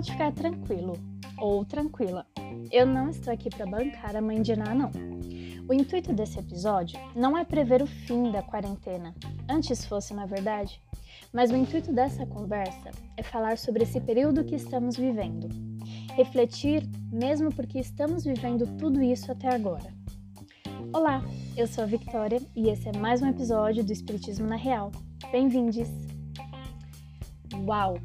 pode ficar tranquilo ou tranquila. Eu não estou aqui para bancar a mãe de Ná, não. O intuito desse episódio não é prever o fim da quarentena, antes fosse, na verdade, mas o intuito dessa conversa é falar sobre esse período que estamos vivendo. Refletir, mesmo porque estamos vivendo tudo isso até agora. Olá, eu sou a Victoria e esse é mais um episódio do Espiritismo na Real. Bem-vindos! Uau!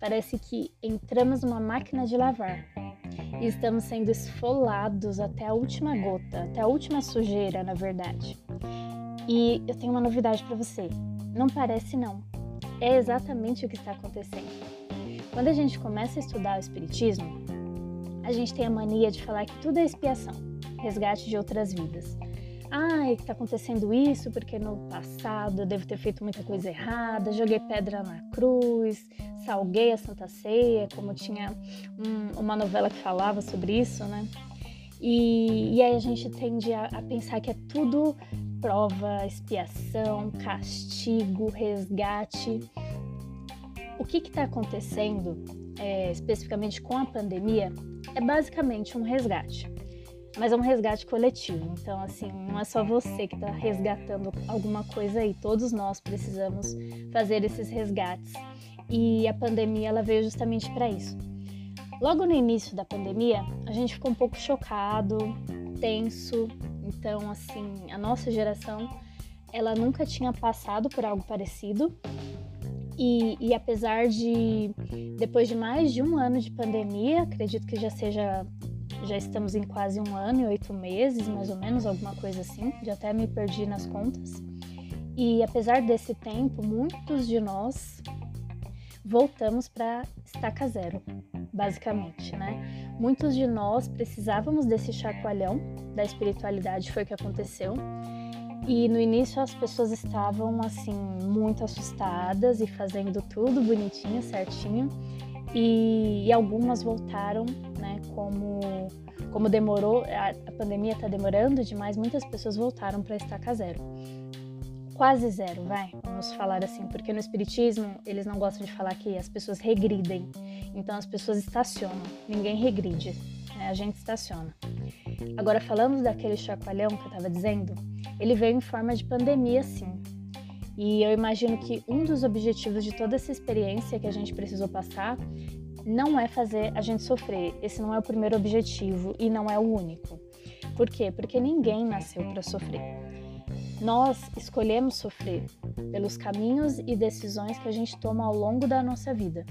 Parece que entramos numa máquina de lavar e estamos sendo esfolados até a última gota, até a última sujeira, na verdade. E eu tenho uma novidade para você. Não parece não. É exatamente o que está acontecendo. Quando a gente começa a estudar o espiritismo, a gente tem a mania de falar que tudo é expiação, resgate de outras vidas ai, que tá acontecendo isso porque no passado eu devo ter feito muita coisa errada, joguei pedra na cruz, salguei a Santa Ceia, como tinha um, uma novela que falava sobre isso, né? E, e aí a gente tende a, a pensar que é tudo prova, expiação, castigo, resgate. O que está acontecendo, é, especificamente com a pandemia, é basicamente um resgate mas é um resgate coletivo. Então, assim, não é só você que está resgatando alguma coisa aí, todos nós precisamos fazer esses resgates. E a pandemia ela veio justamente para isso. Logo no início da pandemia, a gente ficou um pouco chocado, tenso. Então, assim, a nossa geração, ela nunca tinha passado por algo parecido. E, e, apesar de, depois de mais de um ano de pandemia, acredito que já seja já estamos em quase um ano e oito meses, mais ou menos, alguma coisa assim, já até me perdi nas contas. E apesar desse tempo, muitos de nós voltamos para estaca zero, basicamente, né? Muitos de nós precisávamos desse chacoalhão da espiritualidade, foi o que aconteceu. E no início as pessoas estavam assim muito assustadas e fazendo tudo bonitinho, certinho e, e algumas voltaram, né? Como, como demorou, a, pandemia está demorando demais, muitas pessoas voltaram para estaca zero. Quase zero, vai, vamos falar assim, porque no Espiritismo eles não gostam de falar que as pessoas regridem, então as pessoas estacionam, ninguém regride, né? a gente estaciona. Agora, falando daquele chacoalhão que eu estava dizendo, ele veio em forma de pandemia, sim, e eu imagino que um dos objetivos de toda essa experiência que a gente precisou passar não é fazer a gente sofrer. Esse não é o primeiro objetivo e não é o único. Por quê? Porque ninguém nasceu para sofrer. Nós escolhemos sofrer pelos caminhos e decisões que a gente toma ao longo da nossa vida.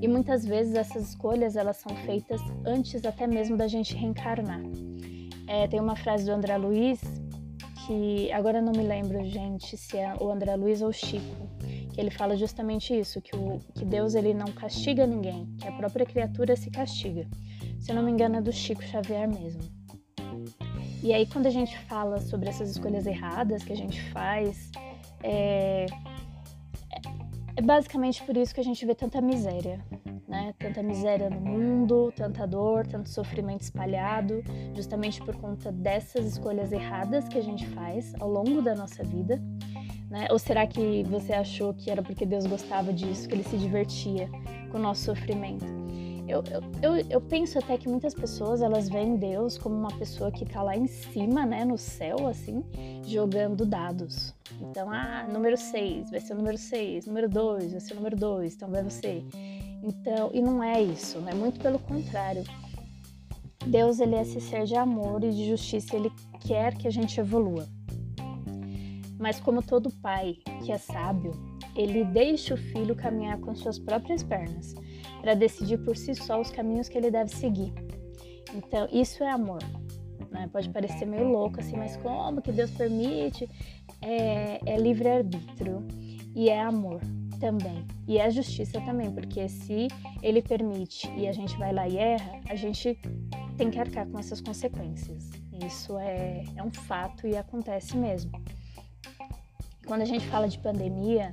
E muitas vezes essas escolhas elas são feitas antes até mesmo da gente reencarnar. É, tem uma frase do André Luiz que agora não me lembro, gente, se é o André Luiz ou o Chico, que ele fala justamente isso, que, o, que Deus ele não castiga ninguém, que a própria criatura se castiga. Se eu não me engano é do Chico Xavier mesmo. E aí quando a gente fala sobre essas escolhas erradas que a gente faz, é, é basicamente por isso que a gente vê tanta miséria, né? Tanta miséria no mundo, tanta dor, tanto sofrimento espalhado, justamente por conta dessas escolhas erradas que a gente faz ao longo da nossa vida. Né? Ou será que você achou que era porque Deus gostava disso, que ele se divertia com o nosso sofrimento? Eu, eu, eu, eu penso até que muitas pessoas elas veem Deus como uma pessoa que está lá em cima, né, no céu, assim, jogando dados. Então, ah, número 6 vai ser o número 6, número 2 vai ser o número 2, então vai você. Então, e não é isso, né? Muito pelo contrário. Deus ele é esse ser de amor e de justiça, ele quer que a gente evolua. Mas como todo pai que é sábio, ele deixa o filho caminhar com suas próprias pernas, para decidir por si só os caminhos que ele deve seguir. Então, isso é amor. Né? Pode parecer meio louco assim, mas como que Deus permite? É, é livre-arbítrio e é amor também. E é justiça também, porque se ele permite e a gente vai lá e erra, a gente tem que arcar com essas consequências. Isso é, é um fato e acontece mesmo. Quando a gente fala de pandemia,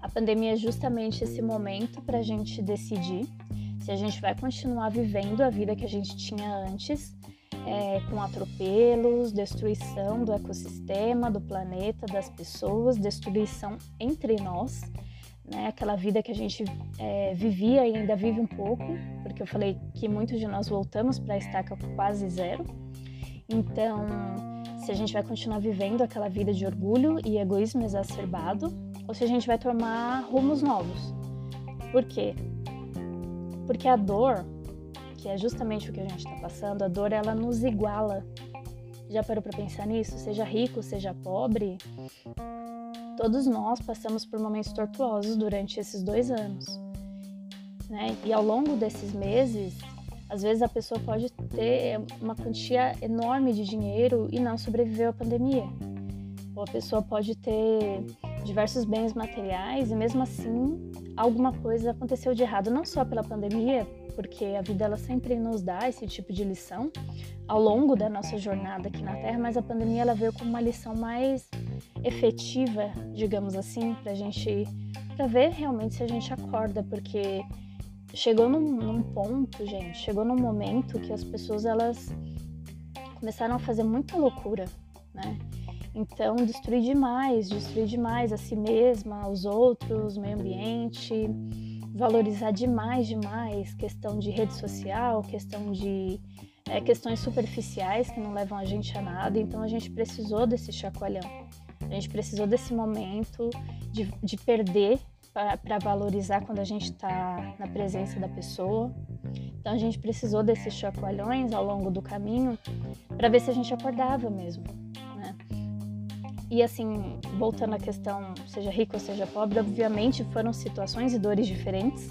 a pandemia é justamente esse momento para a gente decidir se a gente vai continuar vivendo a vida que a gente tinha antes, é, com atropelos, destruição do ecossistema, do planeta, das pessoas, destruição entre nós né? Aquela vida que a gente é, vivia e ainda vive um pouco, porque eu falei que muitos de nós voltamos para a estaca quase zero. Então, se a gente vai continuar vivendo aquela vida de orgulho e egoísmo exacerbado, ou se a gente vai tomar rumos novos. Por quê? Porque a dor, que é justamente o que a gente está passando, a dor ela nos iguala. Já parou para pensar nisso? Seja rico, seja pobre, Todos nós passamos por momentos tortuosos durante esses dois anos. Né? E ao longo desses meses, às vezes a pessoa pode ter uma quantia enorme de dinheiro e não sobreviveu à pandemia. Ou a pessoa pode ter diversos bens materiais e mesmo assim alguma coisa aconteceu de errado, não só pela pandemia, porque a vida ela sempre nos dá esse tipo de lição ao longo da nossa jornada aqui na Terra, mas a pandemia ela veio como uma lição mais efetiva, digamos assim, para gente, para ver realmente se a gente acorda, porque chegou num, num, ponto, gente, chegou num momento que as pessoas elas começaram a fazer muita loucura, né? Então, destruir demais, destruir demais a si mesma, os outros, meio ambiente, valorizar demais, demais questão de rede social, questão de é, questões superficiais que não levam a gente a nada. Então, a gente precisou desse chacoalhão. A gente precisou desse momento de, de perder para valorizar quando a gente está na presença da pessoa. Então a gente precisou desses chacoalhões ao longo do caminho para ver se a gente acordava mesmo. Né? E assim, voltando à questão, seja rico ou seja pobre, obviamente foram situações e dores diferentes,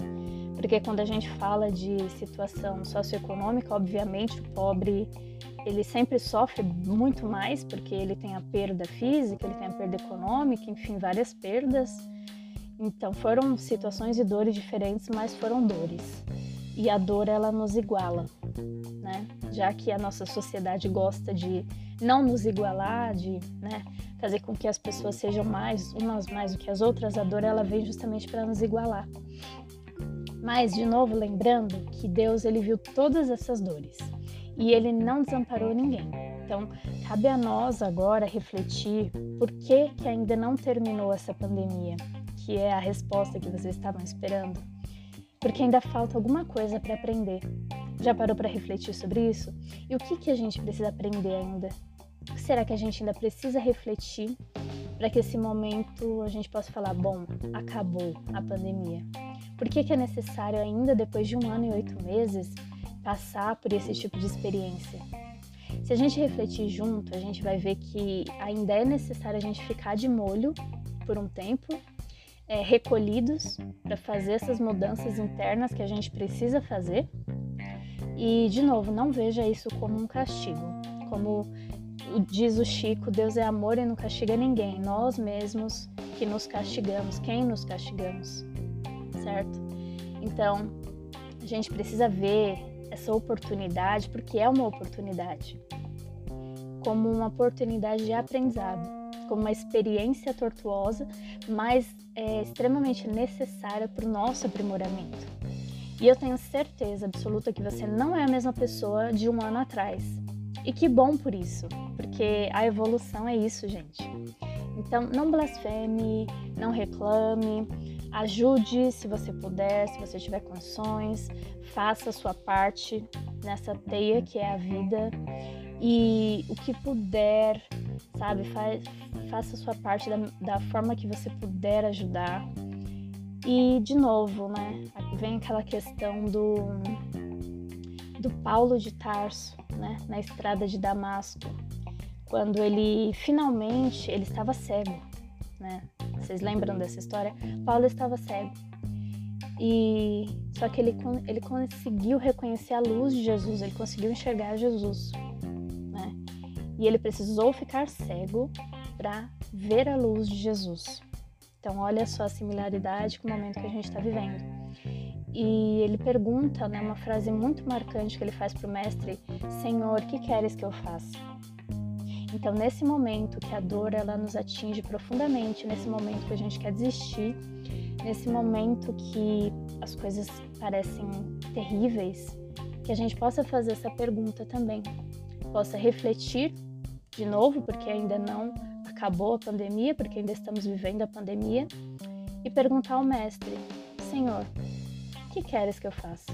porque quando a gente fala de situação socioeconômica, obviamente o pobre ele sempre sofre muito mais porque ele tem a perda física, ele tem a perda econômica, enfim, várias perdas. Então foram situações e dores diferentes, mas foram dores. E a dor ela nos iguala, né? Já que a nossa sociedade gosta de não nos igualar, de né, fazer com que as pessoas sejam mais umas mais do que as outras, a dor ela vem justamente para nos igualar. Mas de novo lembrando que Deus ele viu todas essas dores e ele não desamparou ninguém. Então, cabe a nós agora refletir por que, que ainda não terminou essa pandemia, que é a resposta que vocês estavam esperando. Porque ainda falta alguma coisa para aprender. Já parou para refletir sobre isso? E o que, que a gente precisa aprender ainda? O que será que a gente ainda precisa refletir para que esse momento a gente possa falar: bom, acabou a pandemia? Por que, que é necessário ainda, depois de um ano e oito meses, passar por esse tipo de experiência. Se a gente refletir junto, a gente vai ver que ainda é necessário a gente ficar de molho por um tempo, é, recolhidos para fazer essas mudanças internas que a gente precisa fazer. E, de novo, não veja isso como um castigo. Como diz o Chico, Deus é amor e não castiga ninguém. Nós mesmos que nos castigamos. Quem nos castigamos? Certo? Então, a gente precisa ver essa oportunidade, porque é uma oportunidade, como uma oportunidade de aprendizado, como uma experiência tortuosa, mas é extremamente necessária para o nosso aprimoramento. E eu tenho certeza absoluta que você não é a mesma pessoa de um ano atrás. E que bom por isso, porque a evolução é isso, gente. Então, não blasfeme, não reclame, ajude se você puder, se você tiver condições, faça a sua parte nessa teia que é a vida e o que puder, sabe, fa faça sua parte da, da forma que você puder ajudar. E de novo, né, vem aquela questão do do Paulo de Tarso, né, na estrada de Damasco, quando ele finalmente ele estava cego, né? Vocês lembram dessa história? Paulo estava cego e só que ele, ele conseguiu reconhecer a luz de Jesus, ele conseguiu enxergar Jesus, né? E ele precisou ficar cego para ver a luz de Jesus. Então, olha só a similaridade com o momento que a gente está vivendo. E ele pergunta, né, uma frase muito marcante que ele faz para o mestre: Senhor, que queres que eu faça? Então, nesse momento que a dor ela nos atinge profundamente, nesse momento que a gente quer desistir, nesse momento que as coisas parecem terríveis, que a gente possa fazer essa pergunta também, possa refletir de novo, porque ainda não acabou a pandemia, porque ainda estamos vivendo a pandemia, e perguntar ao Mestre: Senhor, o que queres que eu faça?